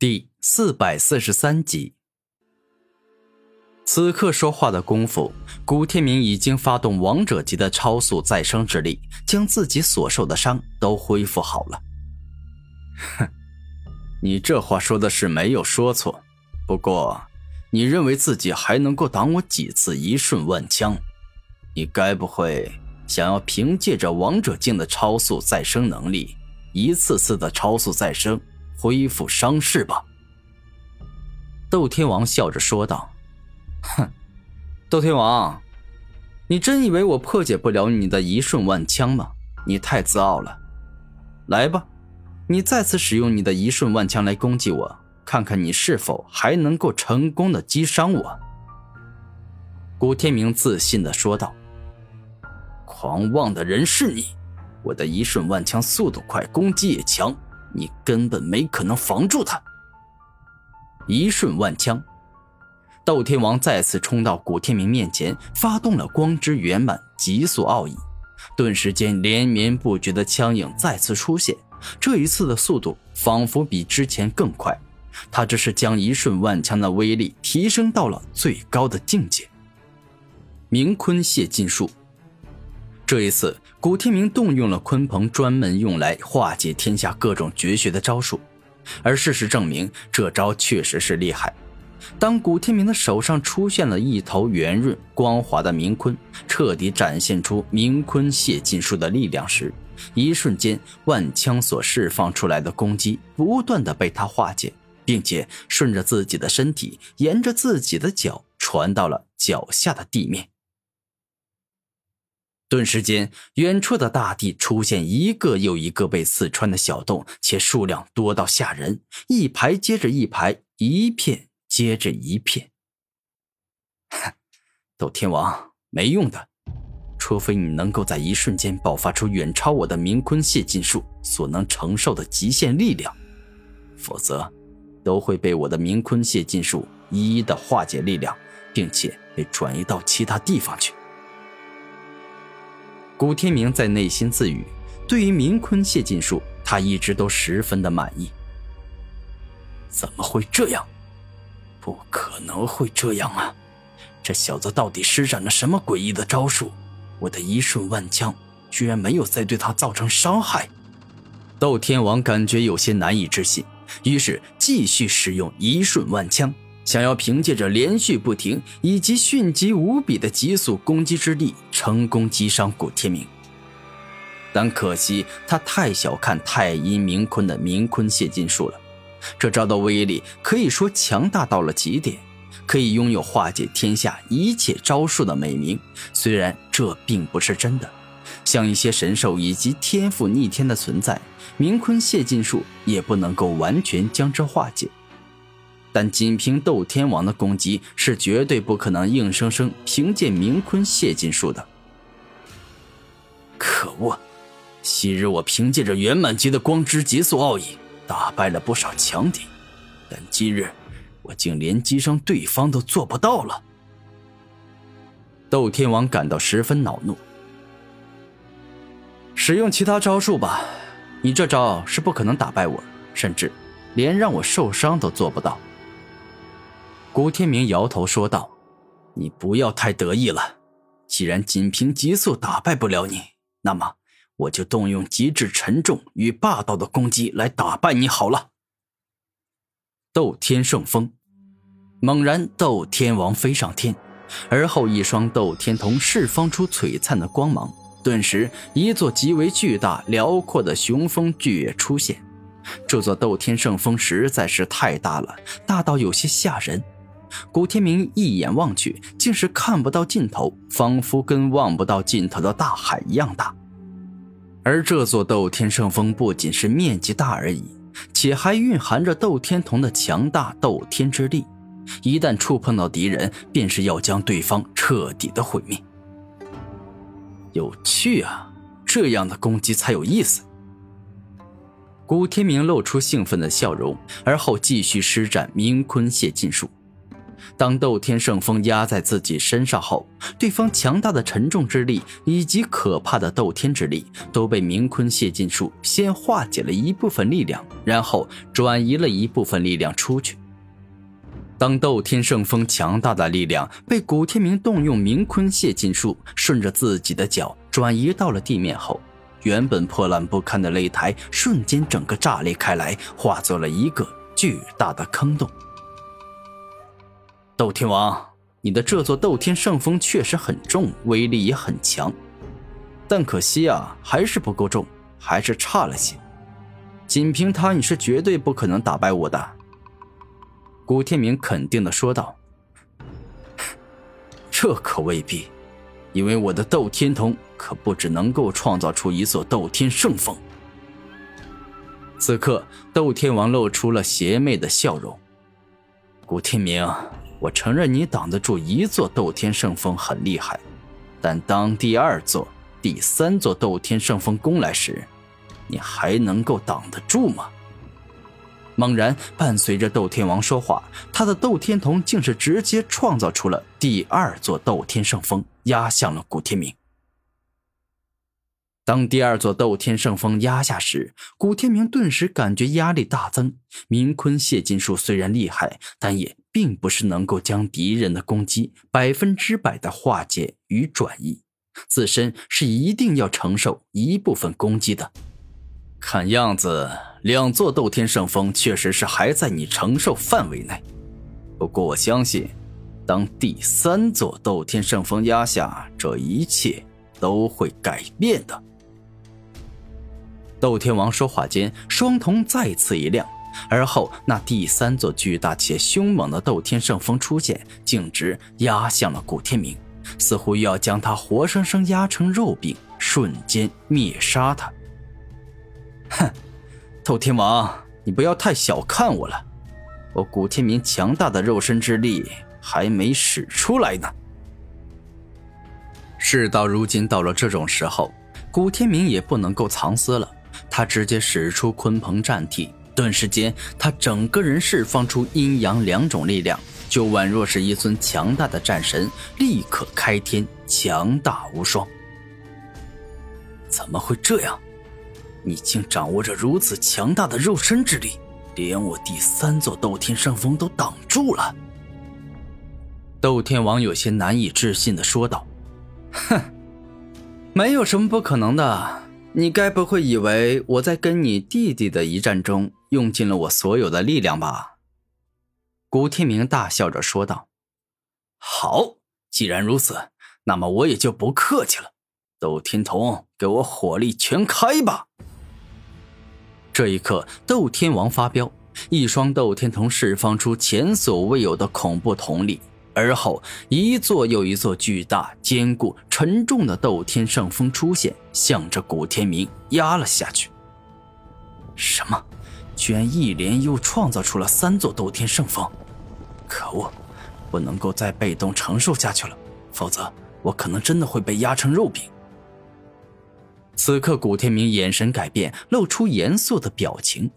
第四百四十三集。此刻说话的功夫，古天明已经发动王者级的超速再生之力，将自己所受的伤都恢复好了。哼，你这话说的是没有说错，不过，你认为自己还能够挡我几次一瞬万枪？你该不会想要凭借着王者境的超速再生能力，一次次的超速再生？恢复伤势吧。”窦天王笑着说道。“哼，窦天王，你真以为我破解不了你的一瞬万枪吗？你太自傲了。来吧，你再次使用你的一瞬万枪来攻击我，看看你是否还能够成功的击伤我。”古天明自信的说道。“狂妄的人是你！我的一瞬万枪速度快，攻击也强。”你根本没可能防住他。一瞬万枪，斗天王再次冲到古天明面前，发动了光之圆满极速奥义，顿时间连绵不绝的枪影再次出现。这一次的速度仿佛比之前更快，他这是将一瞬万枪的威力提升到了最高的境界。明坤泄劲术。这一次，古天明动用了鲲鹏专门用来化解天下各种绝学的招数，而事实证明，这招确实是厉害。当古天明的手上出现了一头圆润光滑的冥鲲，彻底展现出冥鲲泄劲术的力量时，一瞬间，万枪所释放出来的攻击不断的被他化解，并且顺着自己的身体，沿着自己的脚传到了脚下的地面。顿时间，远处的大地出现一个又一个被刺穿的小洞，且数量多到吓人，一排接着一排，一片接着一片。哼斗天王没用的，除非你能够在一瞬间爆发出远超我的冥坤泄禁术所能承受的极限力量，否则都会被我的冥坤泄禁术一一的化解力量，并且被转移到其他地方去。古天明在内心自语：“对于明坤泄劲术，他一直都十分的满意。怎么会这样？不可能会这样啊！这小子到底施展了什么诡异的招数？我的一瞬万枪居然没有再对他造成伤害。”斗天王感觉有些难以置信，于是继续使用一瞬万枪。想要凭借着连续不停以及迅疾无比的急速攻击之力，成功击伤古天明。但可惜他太小看太阴冥坤的冥坤泄劲术了，这招的威力可以说强大到了极点，可以拥有化解天下一切招数的美名。虽然这并不是真的，像一些神兽以及天赋逆天的存在，冥坤泄劲术也不能够完全将之化解。但仅凭斗天王的攻击是绝对不可能硬生生凭借明坤泄金术的。可恶！昔日我凭借着圆满级的光之极速奥义打败了不少强敌，但今日我竟连击伤对方都做不到了。斗天王感到十分恼怒。使用其他招数吧，你这招是不可能打败我，甚至连让我受伤都做不到。古天明摇头说道：“你不要太得意了，既然仅凭急速打败不了你，那么我就动用极致沉重与霸道的攻击来打败你好了。”斗天圣风，猛然，斗天王飞上天，而后一双斗天瞳释放出璀璨的光芒，顿时一座极为巨大、辽阔的雄风巨岳出现。这座斗天圣峰实在是太大了，大到有些吓人。古天明一眼望去，竟是看不到尽头，仿佛跟望不到尽头的大海一样大。而这座斗天圣峰不仅是面积大而已，且还蕴含着斗天瞳的强大斗天之力，一旦触碰到敌人，便是要将对方彻底的毁灭。有趣啊，这样的攻击才有意思。古天明露出兴奋的笑容，而后继续施展明坤泄劲术。当斗天圣风压在自己身上后，对方强大的沉重之力以及可怕的斗天之力都被明坤泄尽术先化解了一部分力量，然后转移了一部分力量出去。当斗天圣风强大的力量被古天明动用明坤泄尽术顺着自己的脚转移到了地面后，原本破烂不堪的擂台瞬间整个炸裂开来，化作了一个巨大的坑洞。斗天王，你的这座斗天圣峰确实很重，威力也很强，但可惜啊，还是不够重，还是差了些。仅凭它，你是绝对不可能打败我的。古天明肯定的说道：“这可未必，因为我的斗天瞳可不只能够创造出一座斗天圣峰。”此刻，斗天王露出了邪魅的笑容。古天明。我承认你挡得住一座斗天圣峰很厉害，但当第二座、第三座斗天圣峰攻来时，你还能够挡得住吗？猛然，伴随着斗天王说话，他的斗天瞳竟是直接创造出了第二座斗天圣峰，压向了古天明。当第二座斗天圣峰压下时，古天明顿时感觉压力大增。明坤泄金术虽然厉害，但也并不是能够将敌人的攻击百分之百的化解与转移，自身是一定要承受一部分攻击的。看样子，两座斗天圣峰确实是还在你承受范围内。不过我相信，当第三座斗天圣峰压下，这一切都会改变的。斗天王说话间，双瞳再次一亮，而后那第三座巨大且凶猛的斗天圣峰出现，径直压向了古天明，似乎要将他活生生压成肉饼，瞬间灭杀他。哼，斗天王，你不要太小看我了，我古天明强大的肉身之力还没使出来呢。事到如今，到了这种时候，古天明也不能够藏私了。他直接使出鲲鹏战体，顿时间，他整个人释放出阴阳两种力量，就宛若是一尊强大的战神，立刻开天，强大无双。怎么会这样？你竟掌握着如此强大的肉身之力，连我第三座斗天圣峰都挡住了。斗天王有些难以置信的说道：“哼，没有什么不可能的。”你该不会以为我在跟你弟弟的一战中用尽了我所有的力量吧？古天明大笑着说道：“好，既然如此，那么我也就不客气了。斗天童，给我火力全开吧！”这一刻，斗天王发飙，一双斗天童释放出前所未有的恐怖瞳力。而后，一座又一座巨大、坚固、沉重的斗天圣峰出现，向着古天明压了下去。什么？居然一连又创造出了三座斗天圣峰！可恶，不能够再被动承受下去了，否则我可能真的会被压成肉饼。此刻，古天明眼神改变，露出严肃的表情，